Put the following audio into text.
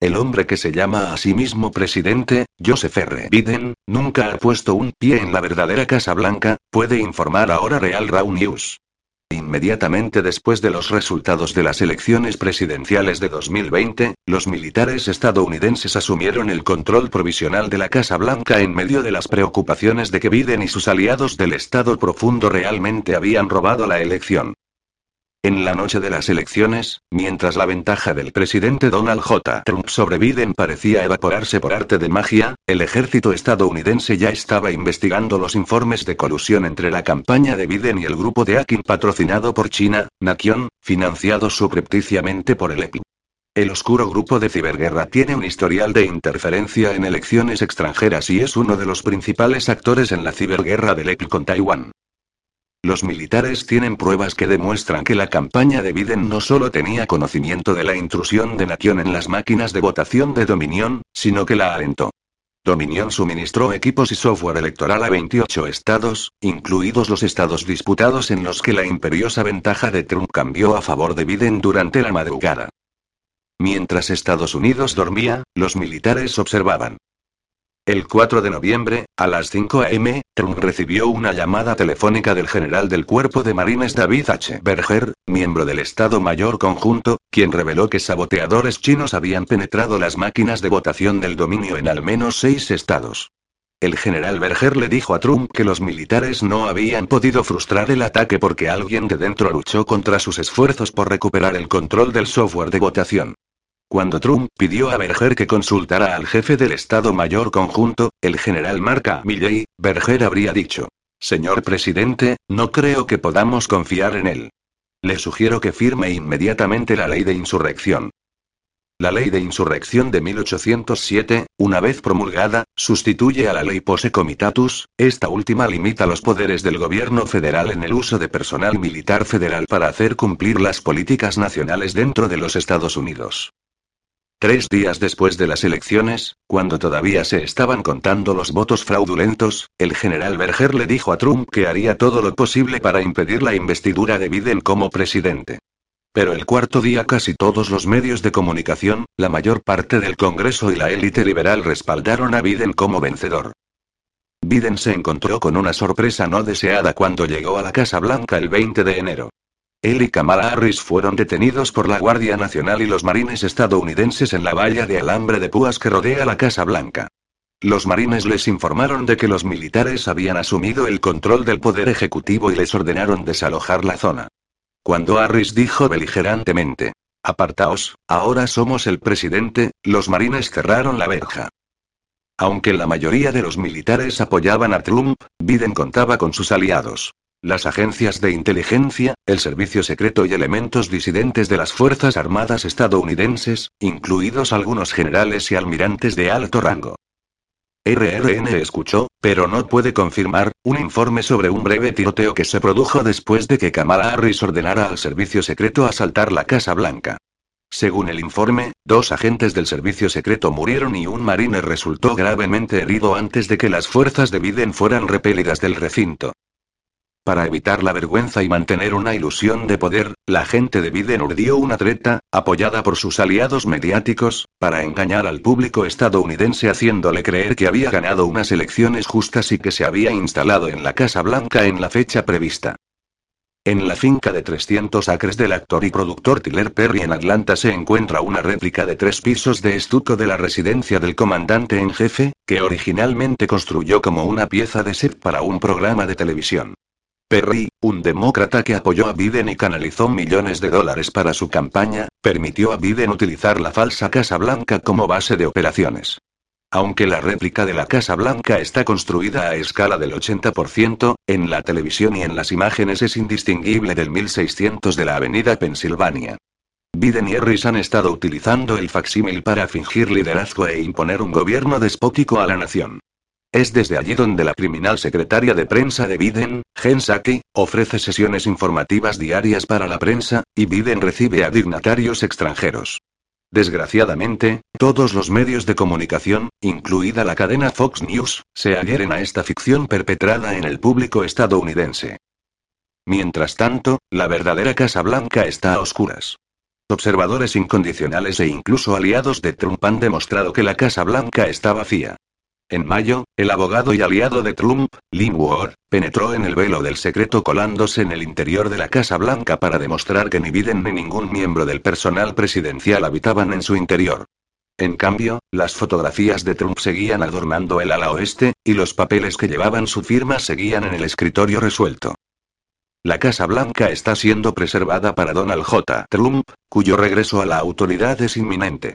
el hombre que se llama a sí mismo presidente, Joseph R. Biden, nunca ha puesto un pie en la verdadera Casa Blanca, puede informar ahora Real Raw News. Inmediatamente después de los resultados de las elecciones presidenciales de 2020, los militares estadounidenses asumieron el control provisional de la Casa Blanca en medio de las preocupaciones de que Biden y sus aliados del Estado profundo realmente habían robado la elección. En la noche de las elecciones, mientras la ventaja del presidente Donald J. Trump sobre Biden parecía evaporarse por arte de magia, el ejército estadounidense ya estaba investigando los informes de colusión entre la campaña de Biden y el grupo de hacking patrocinado por China, Nakion, financiado subrepticiamente por el EPI. El oscuro grupo de ciberguerra tiene un historial de interferencia en elecciones extranjeras y es uno de los principales actores en la ciberguerra del EPI con Taiwán. Los militares tienen pruebas que demuestran que la campaña de Biden no solo tenía conocimiento de la intrusión de Nación en las máquinas de votación de Dominion, sino que la alentó. Dominion suministró equipos y software electoral a 28 estados, incluidos los estados disputados en los que la imperiosa ventaja de Trump cambió a favor de Biden durante la madrugada. Mientras Estados Unidos dormía, los militares observaban. El 4 de noviembre, a las 5 a.m., Trump recibió una llamada telefónica del general del Cuerpo de Marines David H. Berger, miembro del Estado Mayor Conjunto, quien reveló que saboteadores chinos habían penetrado las máquinas de votación del dominio en al menos seis estados. El general Berger le dijo a Trump que los militares no habían podido frustrar el ataque porque alguien de dentro luchó contra sus esfuerzos por recuperar el control del software de votación. Cuando Trump pidió a Berger que consultara al jefe del Estado Mayor Conjunto, el general Marca Milley, Berger habría dicho: Señor presidente, no creo que podamos confiar en él. Le sugiero que firme inmediatamente la ley de insurrección. La ley de insurrección de 1807, una vez promulgada, sustituye a la ley Pose Comitatus, esta última limita los poderes del gobierno federal en el uso de personal militar federal para hacer cumplir las políticas nacionales dentro de los Estados Unidos. Tres días después de las elecciones, cuando todavía se estaban contando los votos fraudulentos, el general Berger le dijo a Trump que haría todo lo posible para impedir la investidura de Biden como presidente. Pero el cuarto día casi todos los medios de comunicación, la mayor parte del Congreso y la élite liberal respaldaron a Biden como vencedor. Biden se encontró con una sorpresa no deseada cuando llegó a la Casa Blanca el 20 de enero. Él y Kamala Harris fueron detenidos por la Guardia Nacional y los marines estadounidenses en la valla de alambre de púas que rodea la Casa Blanca. Los marines les informaron de que los militares habían asumido el control del poder ejecutivo y les ordenaron desalojar la zona. Cuando Harris dijo beligerantemente, Apartaos, ahora somos el presidente, los marines cerraron la verja. Aunque la mayoría de los militares apoyaban a Trump, Biden contaba con sus aliados. Las agencias de inteligencia, el servicio secreto y elementos disidentes de las Fuerzas Armadas estadounidenses, incluidos algunos generales y almirantes de alto rango. RRN escuchó, pero no puede confirmar, un informe sobre un breve tiroteo que se produjo después de que Kamala Harris ordenara al servicio secreto asaltar la Casa Blanca. Según el informe, dos agentes del servicio secreto murieron y un marine resultó gravemente herido antes de que las fuerzas de Biden fueran repelidas del recinto. Para evitar la vergüenza y mantener una ilusión de poder, la gente de Biden urdió una treta, apoyada por sus aliados mediáticos, para engañar al público estadounidense haciéndole creer que había ganado unas elecciones justas y que se había instalado en la Casa Blanca en la fecha prevista. En la finca de 300 acres del actor y productor Tiller Perry en Atlanta se encuentra una réplica de tres pisos de estuco de la residencia del comandante en jefe, que originalmente construyó como una pieza de set para un programa de televisión. Perry, un demócrata que apoyó a Biden y canalizó millones de dólares para su campaña, permitió a Biden utilizar la falsa Casa Blanca como base de operaciones. Aunque la réplica de la Casa Blanca está construida a escala del 80%, en la televisión y en las imágenes es indistinguible del 1600 de la Avenida Pensilvania. Biden y Harris han estado utilizando el facsímil para fingir liderazgo e imponer un gobierno despótico a la nación. Es desde allí donde la criminal secretaria de prensa de Biden, Jen Psaki, ofrece sesiones informativas diarias para la prensa, y Biden recibe a dignatarios extranjeros. Desgraciadamente, todos los medios de comunicación, incluida la cadena Fox News, se adhieren a esta ficción perpetrada en el público estadounidense. Mientras tanto, la verdadera Casa Blanca está a oscuras. Observadores incondicionales e incluso aliados de Trump han demostrado que la Casa Blanca está vacía. En mayo, el abogado y aliado de Trump, Lin Ward, penetró en el velo del secreto colándose en el interior de la Casa Blanca para demostrar que ni Biden ni ningún miembro del personal presidencial habitaban en su interior. En cambio, las fotografías de Trump seguían adornando el ala oeste, y los papeles que llevaban su firma seguían en el escritorio resuelto. La Casa Blanca está siendo preservada para Donald J. Trump, cuyo regreso a la autoridad es inminente.